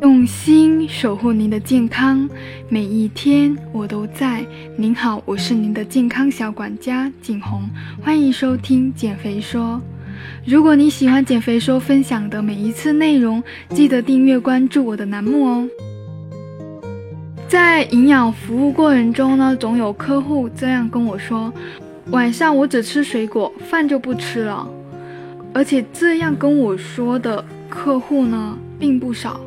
用心守护您的健康，每一天我都在。您好，我是您的健康小管家景红，欢迎收听减肥说。如果你喜欢减肥说分享的每一次内容，记得订阅关注我的栏目哦。在营养服务过程中呢，总有客户这样跟我说：晚上我只吃水果，饭就不吃了。而且这样跟我说的客户呢，并不少。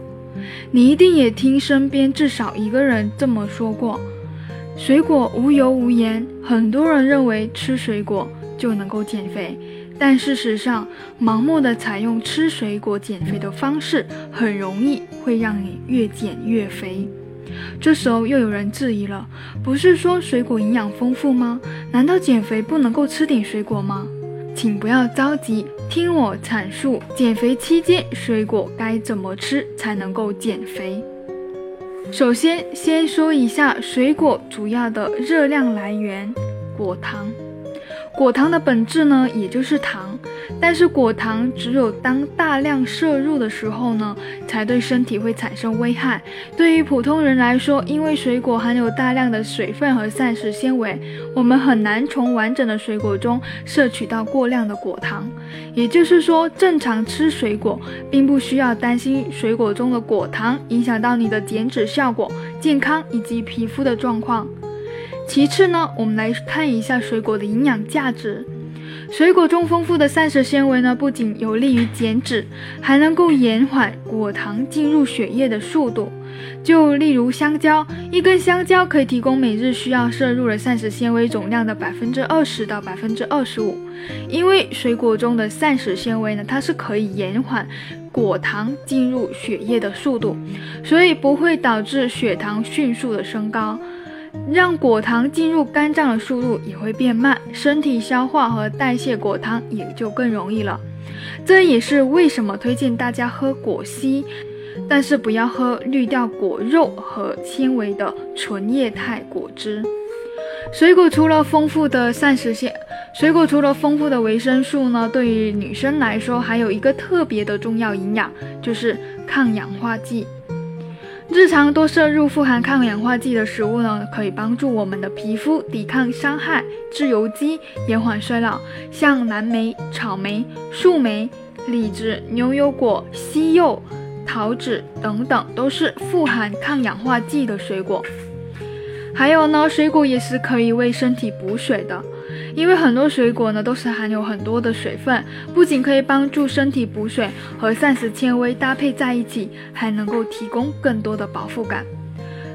你一定也听身边至少一个人这么说过：水果无油无盐，很多人认为吃水果就能够减肥，但事实上，盲目的采用吃水果减肥的方式，很容易会让你越减越肥。这时候又有人质疑了：不是说水果营养丰富吗？难道减肥不能够吃点水果吗？请不要着急，听我阐述减肥期间水果该怎么吃才能够减肥。首先，先说一下水果主要的热量来源——果糖。果糖的本质呢，也就是糖。但是果糖只有当大量摄入的时候呢，才对身体会产生危害。对于普通人来说，因为水果含有大量的水分和膳食纤维，我们很难从完整的水果中摄取到过量的果糖。也就是说，正常吃水果，并不需要担心水果中的果糖影响到你的减脂效果、健康以及皮肤的状况。其次呢，我们来看一下水果的营养价值。水果中丰富的膳食纤维呢，不仅有利于减脂，还能够延缓果糖进入血液的速度。就例如香蕉，一根香蕉可以提供每日需要摄入的膳食纤维总量的百分之二十到百分之二十五。因为水果中的膳食纤维呢，它是可以延缓果糖进入血液的速度，所以不会导致血糖迅速的升高。让果糖进入肝脏的速度也会变慢，身体消化和代谢果糖也就更容易了。这也是为什么推荐大家喝果昔，但是不要喝滤掉果肉和纤维的纯液态果汁。水果除了丰富的膳食纤，水果除了丰富的维生素呢，对于女生来说还有一个特别的重要营养，就是抗氧化剂。日常多摄入富含抗氧化剂的食物呢，可以帮助我们的皮肤抵抗伤害、自由基、延缓衰老。像蓝莓、草莓、树莓、李子、牛油果、西柚、桃子等等，都是富含抗氧化剂的水果。还有呢，水果也是可以为身体补水的。因为很多水果呢都是含有很多的水分，不仅可以帮助身体补水，和膳食纤维搭配在一起，还能够提供更多的饱腹感。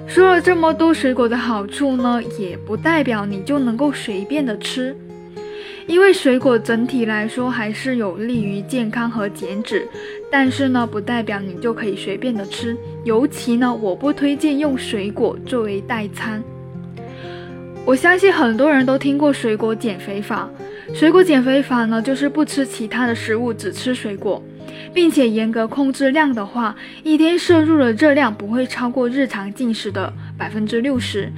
说了这么多水果的好处呢，也不代表你就能够随便的吃，因为水果整体来说还是有利于健康和减脂，但是呢，不代表你就可以随便的吃，尤其呢，我不推荐用水果作为代餐。我相信很多人都听过水果减肥法。水果减肥法呢，就是不吃其他的食物，只吃水果，并且严格控制量的话，一天摄入的热量不会超过日常进食的百分之六十。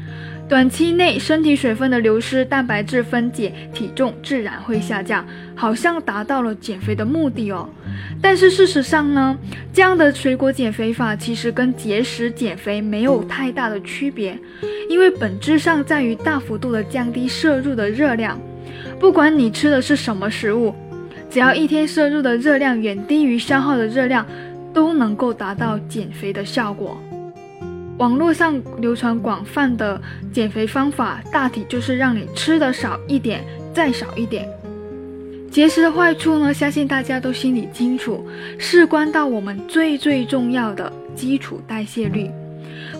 短期内，身体水分的流失，蛋白质分解，体重自然会下降，好像达到了减肥的目的哦。但是事实上呢，这样的水果减肥法其实跟节食减肥没有太大的区别，因为本质上在于大幅度的降低摄入的热量。不管你吃的是什么食物，只要一天摄入的热量远低于消耗的热量，都能够达到减肥的效果。网络上流传广泛的减肥方法，大体就是让你吃的少一点，再少一点。节食的坏处呢，相信大家都心里清楚，事关到我们最最重要的基础代谢率。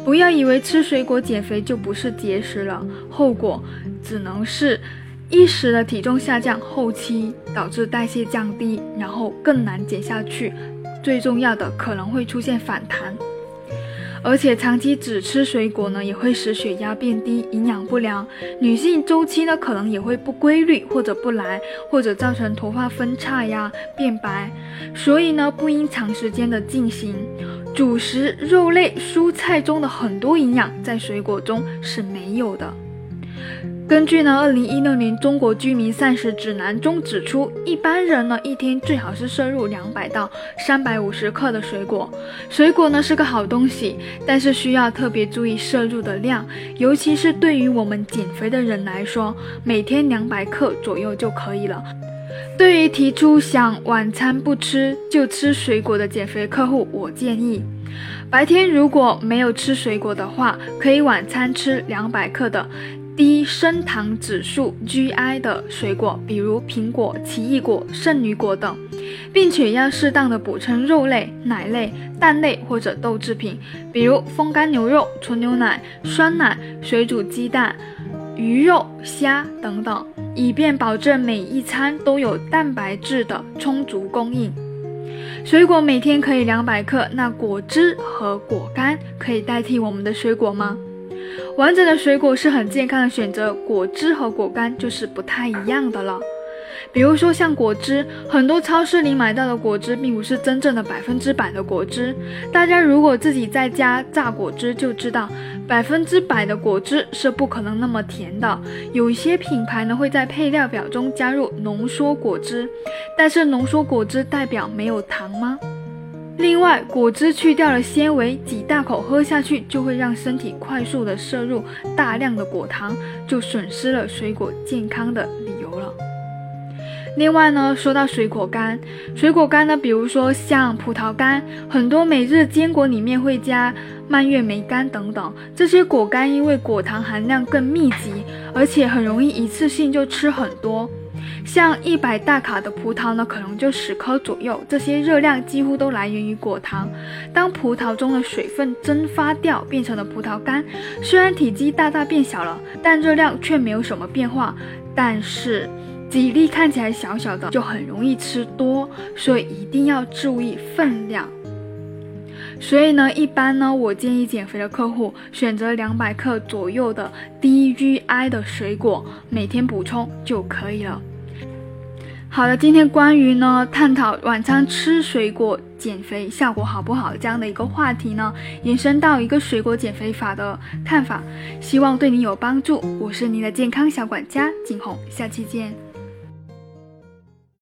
不要以为吃水果减肥就不是节食了，后果只能是一时的体重下降，后期导致代谢降低，然后更难减下去。最重要的可能会出现反弹。而且长期只吃水果呢，也会使血压变低，营养不良。女性周期呢，可能也会不规律或者不来，或者造成头发分叉呀、变白。所以呢，不应长时间的进行。主食、肉类、蔬菜中的很多营养在水果中是没有的。根据呢，二零一六年中国居民膳食指南中指出，一般人呢一天最好是摄入两百到三百五十克的水果。水果呢是个好东西，但是需要特别注意摄入的量，尤其是对于我们减肥的人来说，每天两百克左右就可以了。对于提出想晚餐不吃就吃水果的减肥客户，我建议，白天如果没有吃水果的话，可以晚餐吃两百克的。低升糖指数 GI 的水果，比如苹果、奇异果、圣女果等，并且要适当的补充肉类、奶类、蛋类或者豆制品，比如风干牛肉、纯牛奶、酸奶、水煮鸡蛋、鱼肉、虾等等，以便保证每一餐都有蛋白质的充足供应。水果每天可以两百克，那果汁和果干可以代替我们的水果吗？完整的水果是很健康的选择，果汁和果干就是不太一样的了。比如说像果汁，很多超市里买到的果汁并不是真正的百分之百的果汁。大家如果自己在家榨果汁，就知道百分之百的果汁是不可能那么甜的。有一些品牌呢会在配料表中加入浓缩果汁，但是浓缩果汁代表没有糖吗？另外，果汁去掉了纤维，几大口喝下去就会让身体快速的摄入大量的果糖，就损失了水果健康的理由了。另外呢，说到水果干，水果干呢，比如说像葡萄干，很多每日坚果里面会加蔓越莓干等等，这些果干因为果糖含量更密集，而且很容易一次性就吃很多。像一百大卡的葡萄呢，可能就十颗左右，这些热量几乎都来源于果糖。当葡萄中的水分蒸发掉，变成了葡萄干，虽然体积大大变小了，但热量却没有什么变化。但是几粒看起来小小的，就很容易吃多，所以一定要注意分量。所以呢，一般呢，我建议减肥的客户选择两百克左右的低 GI 的水果，每天补充就可以了。好的，今天关于呢探讨晚餐吃水果减肥效果好不好这样的一个话题呢，延伸到一个水果减肥法的看法，希望对你有帮助。我是您的健康小管家景红，下期见。